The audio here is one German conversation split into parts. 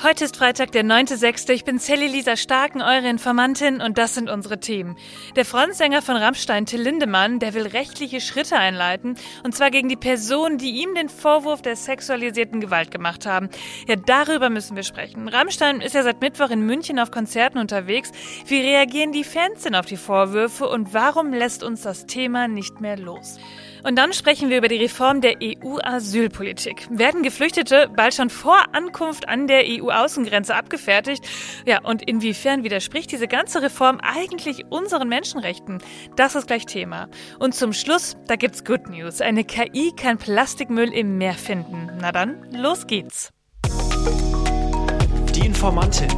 Heute ist Freitag, der 9.6. Ich bin Sally Lisa Starken, eure Informantin, und das sind unsere Themen. Der Frontsänger von Rammstein, Till Lindemann, der will rechtliche Schritte einleiten, und zwar gegen die Personen, die ihm den Vorwurf der sexualisierten Gewalt gemacht haben. Ja, darüber müssen wir sprechen. Rammstein ist ja seit Mittwoch in München auf Konzerten unterwegs. Wie reagieren die Fans denn auf die Vorwürfe und warum lässt uns das Thema nicht mehr los? Und dann sprechen wir über die Reform der EU-Asylpolitik. Werden Geflüchtete bald schon vor Ankunft an der EU-Außengrenze abgefertigt? Ja, und inwiefern widerspricht diese ganze Reform eigentlich unseren Menschenrechten? Das ist gleich Thema. Und zum Schluss, da gibt's Good News. Eine KI kann Plastikmüll im Meer finden. Na dann, los geht's. Die Informantin.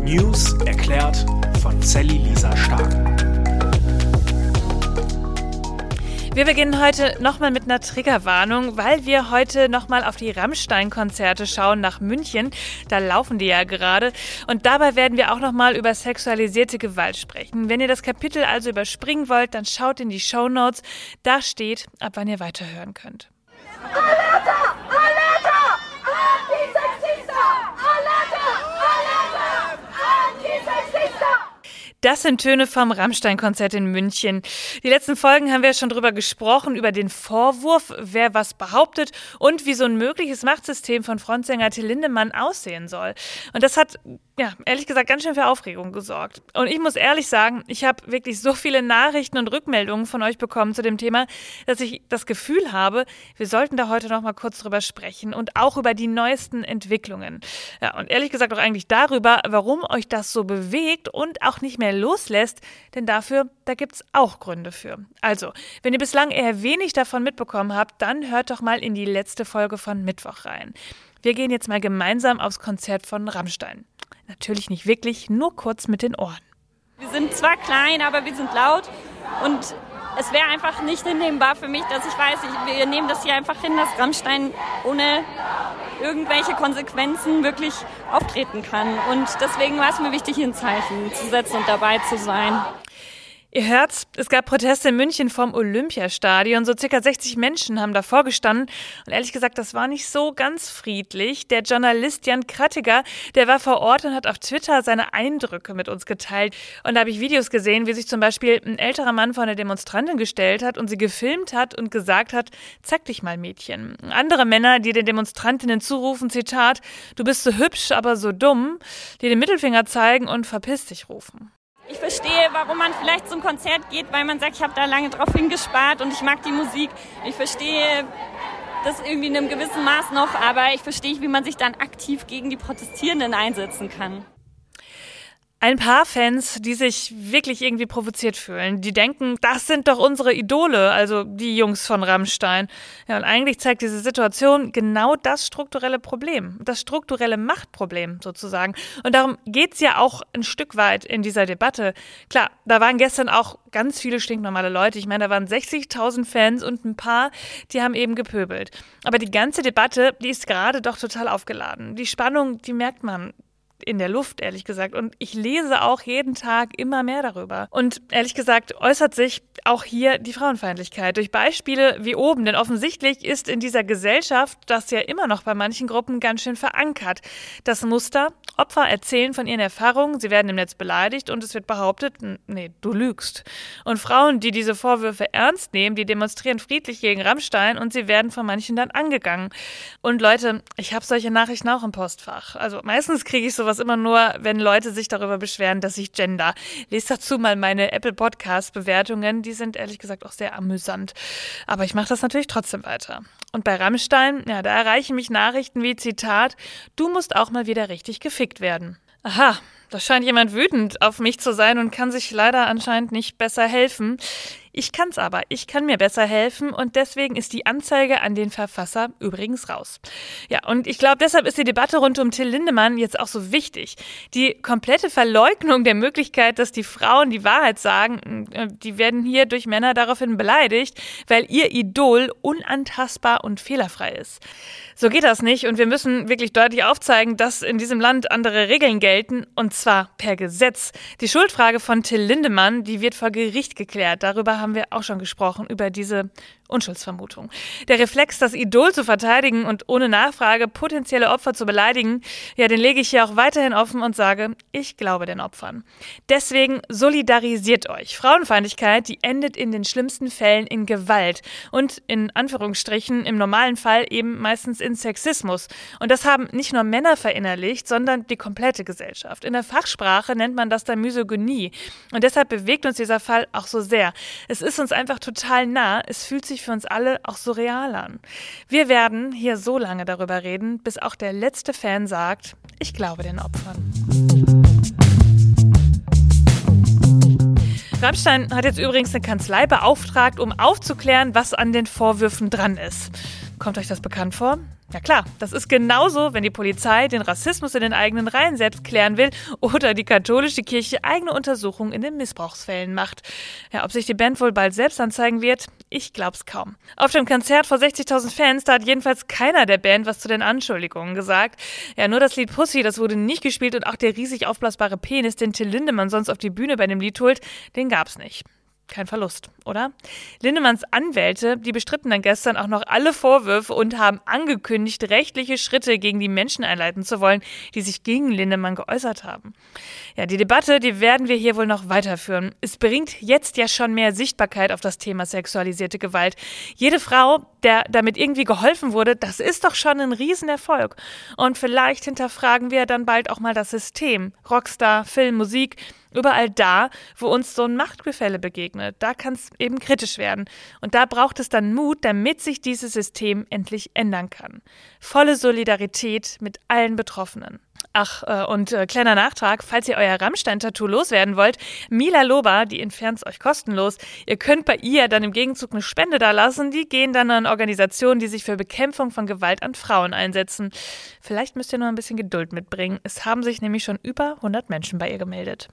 News erklärt von Sally Lisa Stark. Wir beginnen heute nochmal mit einer Triggerwarnung, weil wir heute nochmal auf die Rammstein-Konzerte schauen nach München. Da laufen die ja gerade. Und dabei werden wir auch nochmal über sexualisierte Gewalt sprechen. Wenn ihr das Kapitel also überspringen wollt, dann schaut in die Show Notes. Da steht, ab wann ihr weiterhören könnt. Alerta! Alerta! Das sind Töne vom Rammstein-Konzert in München. Die letzten Folgen haben wir schon drüber gesprochen, über den Vorwurf, wer was behauptet und wie so ein mögliches Machtsystem von Frontsänger Till Lindemann aussehen soll. Und das hat ja, ehrlich gesagt, ganz schön für Aufregung gesorgt. Und ich muss ehrlich sagen, ich habe wirklich so viele Nachrichten und Rückmeldungen von euch bekommen zu dem Thema, dass ich das Gefühl habe, wir sollten da heute noch mal kurz drüber sprechen und auch über die neuesten Entwicklungen. Ja, und ehrlich gesagt auch eigentlich darüber, warum euch das so bewegt und auch nicht mehr loslässt, denn dafür, da gibt's auch Gründe für. Also, wenn ihr bislang eher wenig davon mitbekommen habt, dann hört doch mal in die letzte Folge von Mittwoch rein. Wir gehen jetzt mal gemeinsam aufs Konzert von Rammstein. Natürlich nicht wirklich, nur kurz mit den Ohren. Wir sind zwar klein, aber wir sind laut und es wäre einfach nicht hinnehmbar für mich, dass ich weiß, ich, wir nehmen das hier einfach hin, dass Rammstein ohne irgendwelche Konsequenzen wirklich auftreten kann. Und deswegen war es mir wichtig, hier ein Zeichen zu setzen und dabei zu sein. Ihr hört, es gab Proteste in München vom Olympiastadion. So circa 60 Menschen haben davor gestanden. Und ehrlich gesagt, das war nicht so ganz friedlich. Der Journalist Jan Krattiger, der war vor Ort und hat auf Twitter seine Eindrücke mit uns geteilt. Und da habe ich Videos gesehen, wie sich zum Beispiel ein älterer Mann vor eine Demonstrantin gestellt hat und sie gefilmt hat und gesagt hat, zeig dich mal Mädchen. Andere Männer, die den Demonstrantinnen zurufen, Zitat, du bist so hübsch, aber so dumm, die den Mittelfinger zeigen und verpiss dich rufen. Ich verstehe, warum man vielleicht zum Konzert geht, weil man sagt, ich habe da lange drauf hingespart und ich mag die Musik. Ich verstehe das irgendwie in einem gewissen Maß noch, aber ich verstehe, wie man sich dann aktiv gegen die Protestierenden einsetzen kann. Ein paar Fans, die sich wirklich irgendwie provoziert fühlen, die denken, das sind doch unsere Idole, also die Jungs von Rammstein. Ja, und eigentlich zeigt diese Situation genau das strukturelle Problem, das strukturelle Machtproblem sozusagen. Und darum geht's ja auch ein Stück weit in dieser Debatte. Klar, da waren gestern auch ganz viele stinknormale Leute. Ich meine, da waren 60.000 Fans und ein paar, die haben eben gepöbelt. Aber die ganze Debatte, die ist gerade doch total aufgeladen. Die Spannung, die merkt man in der Luft, ehrlich gesagt. Und ich lese auch jeden Tag immer mehr darüber. Und ehrlich gesagt äußert sich auch hier die Frauenfeindlichkeit durch Beispiele wie oben. Denn offensichtlich ist in dieser Gesellschaft das ja immer noch bei manchen Gruppen ganz schön verankert. Das Muster, Opfer erzählen von ihren Erfahrungen, sie werden im Netz beleidigt und es wird behauptet, nee, du lügst. Und Frauen, die diese Vorwürfe ernst nehmen, die demonstrieren friedlich gegen Rammstein und sie werden von manchen dann angegangen. Und Leute, ich habe solche Nachrichten auch im Postfach. Also meistens kriege ich so sowas immer nur, wenn Leute sich darüber beschweren, dass ich gender. Lest dazu mal meine Apple Podcast Bewertungen. Die sind ehrlich gesagt auch sehr amüsant. Aber ich mache das natürlich trotzdem weiter. Und bei Rammstein, ja, da erreichen mich Nachrichten wie Zitat, du musst auch mal wieder richtig gefickt werden. Aha, da scheint jemand wütend auf mich zu sein und kann sich leider anscheinend nicht besser helfen. Ich kann's aber, ich kann mir besser helfen und deswegen ist die Anzeige an den Verfasser übrigens raus. Ja, und ich glaube, deshalb ist die Debatte rund um Till Lindemann jetzt auch so wichtig. Die komplette Verleugnung der Möglichkeit, dass die Frauen die Wahrheit sagen, äh, die werden hier durch Männer daraufhin beleidigt, weil ihr Idol unantastbar und fehlerfrei ist. So geht das nicht und wir müssen wirklich deutlich aufzeigen, dass in diesem Land andere Regeln gelten und zwar per Gesetz. Die Schuldfrage von Till Lindemann, die wird vor Gericht geklärt. Darüber haben wir auch schon gesprochen, über diese Unschuldsvermutung. Der Reflex, das Idol zu verteidigen und ohne Nachfrage potenzielle Opfer zu beleidigen, ja, den lege ich hier auch weiterhin offen und sage, ich glaube den Opfern. Deswegen solidarisiert euch. Frauenfeindlichkeit, die endet in den schlimmsten Fällen in Gewalt und in Anführungsstrichen im normalen Fall eben meistens in Sexismus. Und das haben nicht nur Männer verinnerlicht, sondern die komplette Gesellschaft. In der Fachsprache nennt man das dann Misogynie. Und deshalb bewegt uns dieser Fall auch so sehr. Es ist uns einfach total nah. Es fühlt sich für uns alle auch so real an. Wir werden hier so lange darüber reden, bis auch der letzte Fan sagt, ich glaube den Opfern. Rammstein hat jetzt übrigens eine Kanzlei beauftragt, um aufzuklären, was an den Vorwürfen dran ist. Kommt euch das bekannt vor? Ja klar, das ist genauso, wenn die Polizei den Rassismus in den eigenen Reihen selbst klären will oder die katholische Kirche eigene Untersuchungen in den Missbrauchsfällen macht. Ja, ob sich die Band wohl bald selbst anzeigen wird, ich glaub's kaum. Auf dem Konzert vor 60.000 Fans, da hat jedenfalls keiner der Band was zu den Anschuldigungen gesagt. Ja, nur das Lied Pussy, das wurde nicht gespielt und auch der riesig aufblasbare Penis, den Till Lindemann sonst auf die Bühne bei dem Lied holt, den gab's nicht kein Verlust, oder? Lindemanns Anwälte, die bestritten dann gestern auch noch alle Vorwürfe und haben angekündigt, rechtliche Schritte gegen die Menschen einleiten zu wollen, die sich gegen Lindemann geäußert haben. Ja, die Debatte, die werden wir hier wohl noch weiterführen. Es bringt jetzt ja schon mehr Sichtbarkeit auf das Thema sexualisierte Gewalt. Jede Frau, der damit irgendwie geholfen wurde, das ist doch schon ein Riesenerfolg. Und vielleicht hinterfragen wir dann bald auch mal das System. Rockstar, Film, Musik, Überall da, wo uns so ein Machtgefälle begegnet, da kann es eben kritisch werden. Und da braucht es dann Mut, damit sich dieses System endlich ändern kann. Volle Solidarität mit allen Betroffenen. Ach, äh, und äh, kleiner Nachtrag, falls ihr euer Rammstein-Tattoo loswerden wollt, Mila Loba, die entfernt es euch kostenlos. Ihr könnt bei ihr dann im Gegenzug eine Spende da lassen. Die gehen dann an Organisationen, die sich für Bekämpfung von Gewalt an Frauen einsetzen. Vielleicht müsst ihr nur ein bisschen Geduld mitbringen. Es haben sich nämlich schon über 100 Menschen bei ihr gemeldet.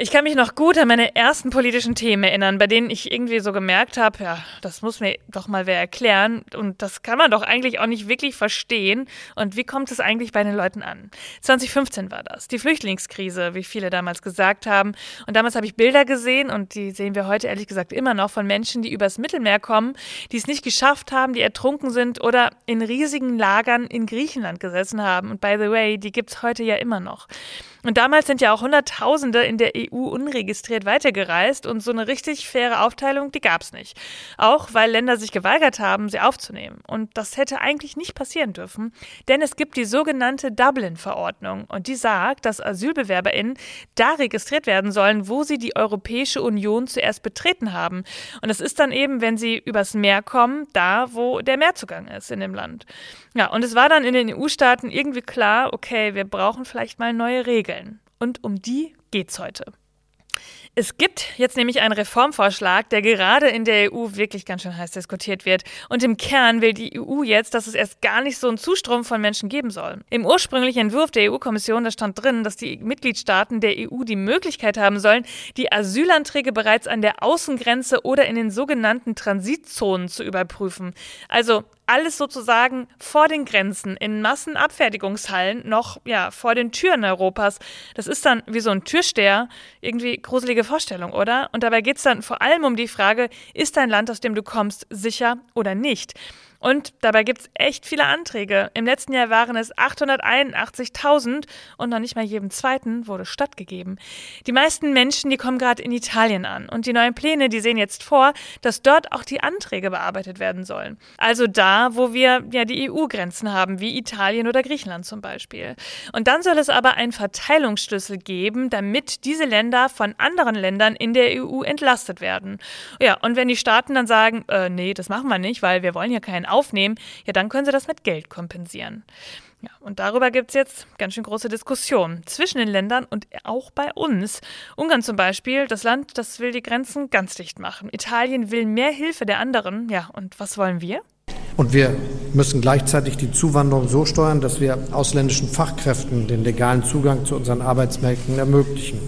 Ich kann mich noch gut an meine ersten politischen Themen erinnern, bei denen ich irgendwie so gemerkt habe, ja, das muss mir doch mal wer erklären und das kann man doch eigentlich auch nicht wirklich verstehen und wie kommt es eigentlich bei den Leuten an? 2015 war das, die Flüchtlingskrise, wie viele damals gesagt haben und damals habe ich Bilder gesehen und die sehen wir heute ehrlich gesagt immer noch von Menschen, die übers Mittelmeer kommen, die es nicht geschafft haben, die ertrunken sind oder in riesigen Lagern in Griechenland gesessen haben und by the way, die gibt's heute ja immer noch. Und damals sind ja auch Hunderttausende in der EU unregistriert weitergereist und so eine richtig faire Aufteilung, die gab es nicht. Auch weil Länder sich geweigert haben, sie aufzunehmen. Und das hätte eigentlich nicht passieren dürfen, denn es gibt die sogenannte Dublin-Verordnung und die sagt, dass AsylbewerberInnen da registriert werden sollen, wo sie die Europäische Union zuerst betreten haben. Und das ist dann eben, wenn sie übers Meer kommen, da, wo der Meerzugang ist in dem Land. Ja, und es war dann in den EU-Staaten irgendwie klar, okay, wir brauchen vielleicht mal neue Regeln. Und um die geht's heute. Es gibt jetzt nämlich einen Reformvorschlag, der gerade in der EU wirklich ganz schön heiß diskutiert wird. Und im Kern will die EU jetzt, dass es erst gar nicht so einen Zustrom von Menschen geben soll. Im ursprünglichen Entwurf der EU-Kommission, da stand drin, dass die Mitgliedstaaten der EU die Möglichkeit haben sollen, die Asylanträge bereits an der Außengrenze oder in den sogenannten Transitzonen zu überprüfen. Also alles sozusagen vor den Grenzen, in Massenabfertigungshallen, noch ja, vor den Türen Europas. Das ist dann wie so ein Türsteher, irgendwie gruselige Vorstellung, oder? Und dabei geht es dann vor allem um die Frage, ist dein Land, aus dem du kommst, sicher oder nicht? Und dabei gibt es echt viele Anträge. Im letzten Jahr waren es 881.000 und noch nicht mal jedem zweiten wurde stattgegeben. Die meisten Menschen, die kommen gerade in Italien an. Und die neuen Pläne, die sehen jetzt vor, dass dort auch die Anträge bearbeitet werden sollen. Also da, wo wir ja die EU-Grenzen haben, wie Italien oder Griechenland zum Beispiel. Und dann soll es aber einen Verteilungsschlüssel geben, damit diese Länder von anderen Ländern in der EU entlastet werden. Ja, und wenn die Staaten dann sagen, äh, nee, das machen wir nicht, weil wir wollen ja keinen aufnehmen, ja, dann können sie das mit Geld kompensieren. Ja, und darüber gibt es jetzt ganz schön große Diskussionen zwischen den Ländern und auch bei uns. Ungarn zum Beispiel, das Land, das will die Grenzen ganz dicht machen. Italien will mehr Hilfe der anderen. Ja, und was wollen wir? Und wir müssen gleichzeitig die Zuwanderung so steuern, dass wir ausländischen Fachkräften den legalen Zugang zu unseren Arbeitsmärkten ermöglichen.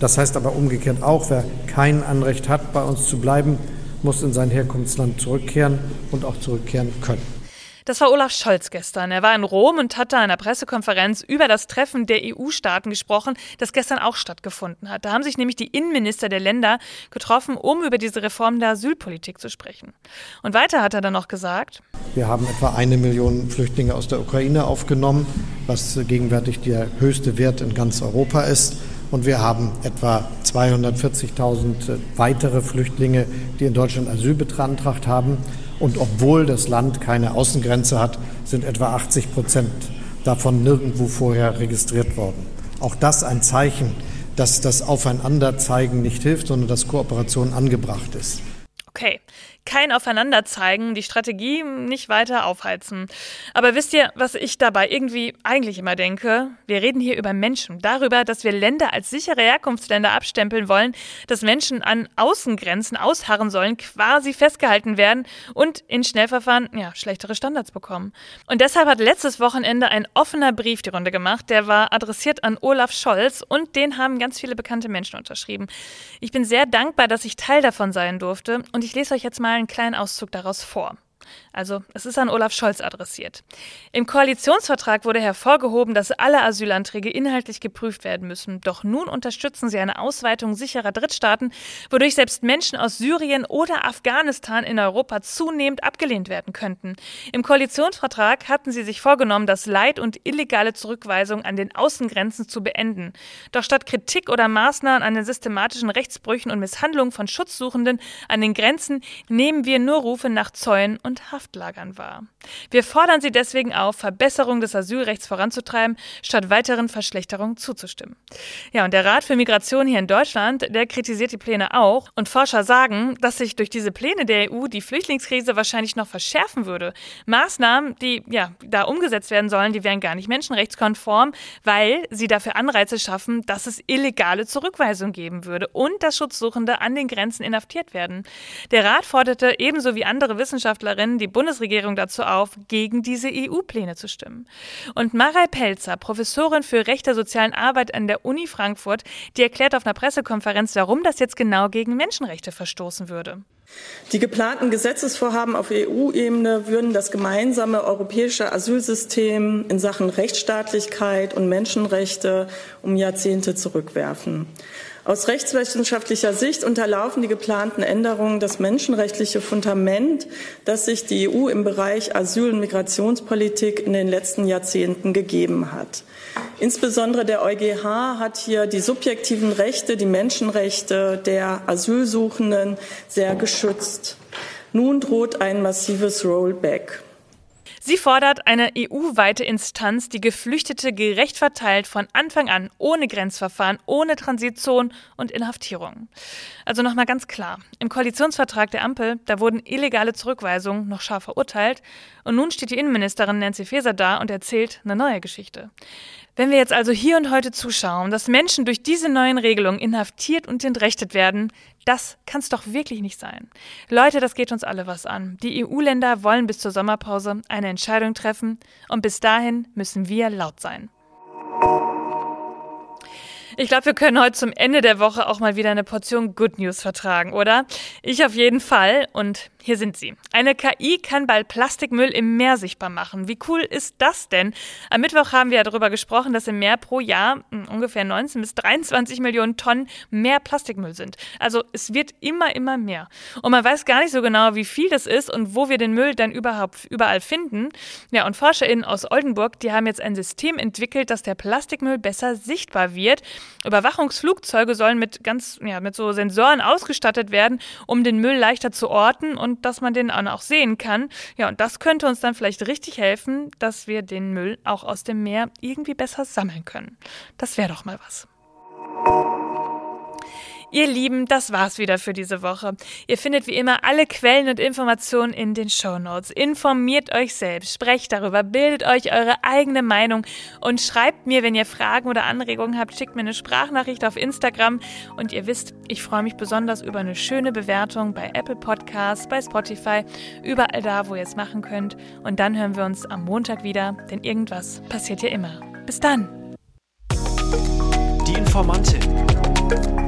Das heißt aber umgekehrt auch, wer kein Anrecht hat, bei uns zu bleiben, muss in sein Herkunftsland zurückkehren und auch zurückkehren können. Das war Olaf Scholz gestern. Er war in Rom und hat da in einer Pressekonferenz über das Treffen der EU-Staaten gesprochen, das gestern auch stattgefunden hat. Da haben sich nämlich die Innenminister der Länder getroffen, um über diese Reform der Asylpolitik zu sprechen. Und weiter hat er dann noch gesagt, wir haben etwa eine Million Flüchtlinge aus der Ukraine aufgenommen, was gegenwärtig der höchste Wert in ganz Europa ist. Und wir haben etwa 240.000 weitere Flüchtlinge, die in Deutschland Asyl beantragt haben. Und obwohl das Land keine Außengrenze hat, sind etwa 80 Prozent davon nirgendwo vorher registriert worden. Auch das ein Zeichen, dass das Aufeinanderzeigen nicht hilft, sondern dass Kooperation angebracht ist. Okay, kein Aufeinanderzeigen, die Strategie nicht weiter aufheizen. Aber wisst ihr, was ich dabei irgendwie eigentlich immer denke? Wir reden hier über Menschen, darüber, dass wir Länder als sichere Herkunftsländer abstempeln wollen, dass Menschen an Außengrenzen ausharren sollen, quasi festgehalten werden und in Schnellverfahren ja, schlechtere Standards bekommen. Und deshalb hat letztes Wochenende ein offener Brief die Runde gemacht, der war adressiert an Olaf Scholz und den haben ganz viele bekannte Menschen unterschrieben. Ich bin sehr dankbar, dass ich Teil davon sein durfte und ich lese euch jetzt mal einen kleinen Auszug daraus vor. Also es ist an Olaf Scholz adressiert. Im Koalitionsvertrag wurde hervorgehoben, dass alle Asylanträge inhaltlich geprüft werden müssen. Doch nun unterstützen sie eine Ausweitung sicherer Drittstaaten, wodurch selbst Menschen aus Syrien oder Afghanistan in Europa zunehmend abgelehnt werden könnten. Im Koalitionsvertrag hatten sie sich vorgenommen, das Leid und illegale Zurückweisung an den Außengrenzen zu beenden. Doch statt Kritik oder Maßnahmen an den systematischen Rechtsbrüchen und Misshandlungen von Schutzsuchenden an den Grenzen nehmen wir nur Rufe nach Zäunen und Haftlagern war. Wir fordern Sie deswegen auf, Verbesserung des Asylrechts voranzutreiben, statt weiteren Verschlechterungen zuzustimmen. Ja, und der Rat für Migration hier in Deutschland, der kritisiert die Pläne auch. Und Forscher sagen, dass sich durch diese Pläne der EU die Flüchtlingskrise wahrscheinlich noch verschärfen würde. Maßnahmen, die ja da umgesetzt werden sollen, die wären gar nicht menschenrechtskonform, weil sie dafür Anreize schaffen, dass es illegale Zurückweisung geben würde und dass Schutzsuchende an den Grenzen inhaftiert werden. Der Rat forderte ebenso wie andere Wissenschaftlerinnen die Bundesregierung dazu auf, gegen diese EU-Pläne zu stimmen. Und Marei Pelzer, Professorin für Recht der sozialen Arbeit an der Uni Frankfurt, die erklärt auf einer Pressekonferenz, warum das jetzt genau gegen Menschenrechte verstoßen würde. Die geplanten Gesetzesvorhaben auf EU-Ebene würden das gemeinsame europäische Asylsystem in Sachen Rechtsstaatlichkeit und Menschenrechte um Jahrzehnte zurückwerfen. Aus rechtswissenschaftlicher Sicht unterlaufen die geplanten Änderungen das menschenrechtliche Fundament, das sich die EU im Bereich Asyl- und Migrationspolitik in den letzten Jahrzehnten gegeben hat. Insbesondere der EuGH hat hier die subjektiven Rechte, die Menschenrechte der Asylsuchenden sehr geschützt. Nun droht ein massives Rollback. Sie fordert eine EU-weite Instanz, die Geflüchtete gerecht verteilt von Anfang an, ohne Grenzverfahren, ohne Transition und Inhaftierung. Also nochmal ganz klar, im Koalitionsvertrag der Ampel, da wurden illegale Zurückweisungen noch scharf verurteilt und nun steht die Innenministerin Nancy Faeser da und erzählt eine neue Geschichte. Wenn wir jetzt also hier und heute zuschauen, dass Menschen durch diese neuen Regelungen inhaftiert und entrechtet werden, das kann es doch wirklich nicht sein. Leute, das geht uns alle was an. Die EU-Länder wollen bis zur Sommerpause eine Entscheidung treffen und bis dahin müssen wir laut sein. Ich glaube, wir können heute zum Ende der Woche auch mal wieder eine Portion Good News vertragen, oder? Ich auf jeden Fall. Und hier sind sie. Eine KI kann bald Plastikmüll im Meer sichtbar machen. Wie cool ist das denn? Am Mittwoch haben wir darüber gesprochen, dass im Meer pro Jahr hm, ungefähr 19 bis 23 Millionen Tonnen mehr Plastikmüll sind. Also es wird immer, immer mehr. Und man weiß gar nicht so genau, wie viel das ist und wo wir den Müll dann überhaupt überall finden. Ja, und ForscherInnen aus Oldenburg, die haben jetzt ein System entwickelt, dass der Plastikmüll besser sichtbar wird. Überwachungsflugzeuge sollen mit ganz, ja, mit so Sensoren ausgestattet werden, um den Müll leichter zu orten und dass man den auch sehen kann. Ja, und das könnte uns dann vielleicht richtig helfen, dass wir den Müll auch aus dem Meer irgendwie besser sammeln können. Das wäre doch mal was. Ihr Lieben, das war's wieder für diese Woche. Ihr findet wie immer alle Quellen und Informationen in den Show Notes. Informiert euch selbst, sprecht darüber, bildet euch eure eigene Meinung und schreibt mir, wenn ihr Fragen oder Anregungen habt, schickt mir eine Sprachnachricht auf Instagram. Und ihr wisst, ich freue mich besonders über eine schöne Bewertung bei Apple Podcasts, bei Spotify, überall da, wo ihr es machen könnt. Und dann hören wir uns am Montag wieder, denn irgendwas passiert ja immer. Bis dann! Die Informantin.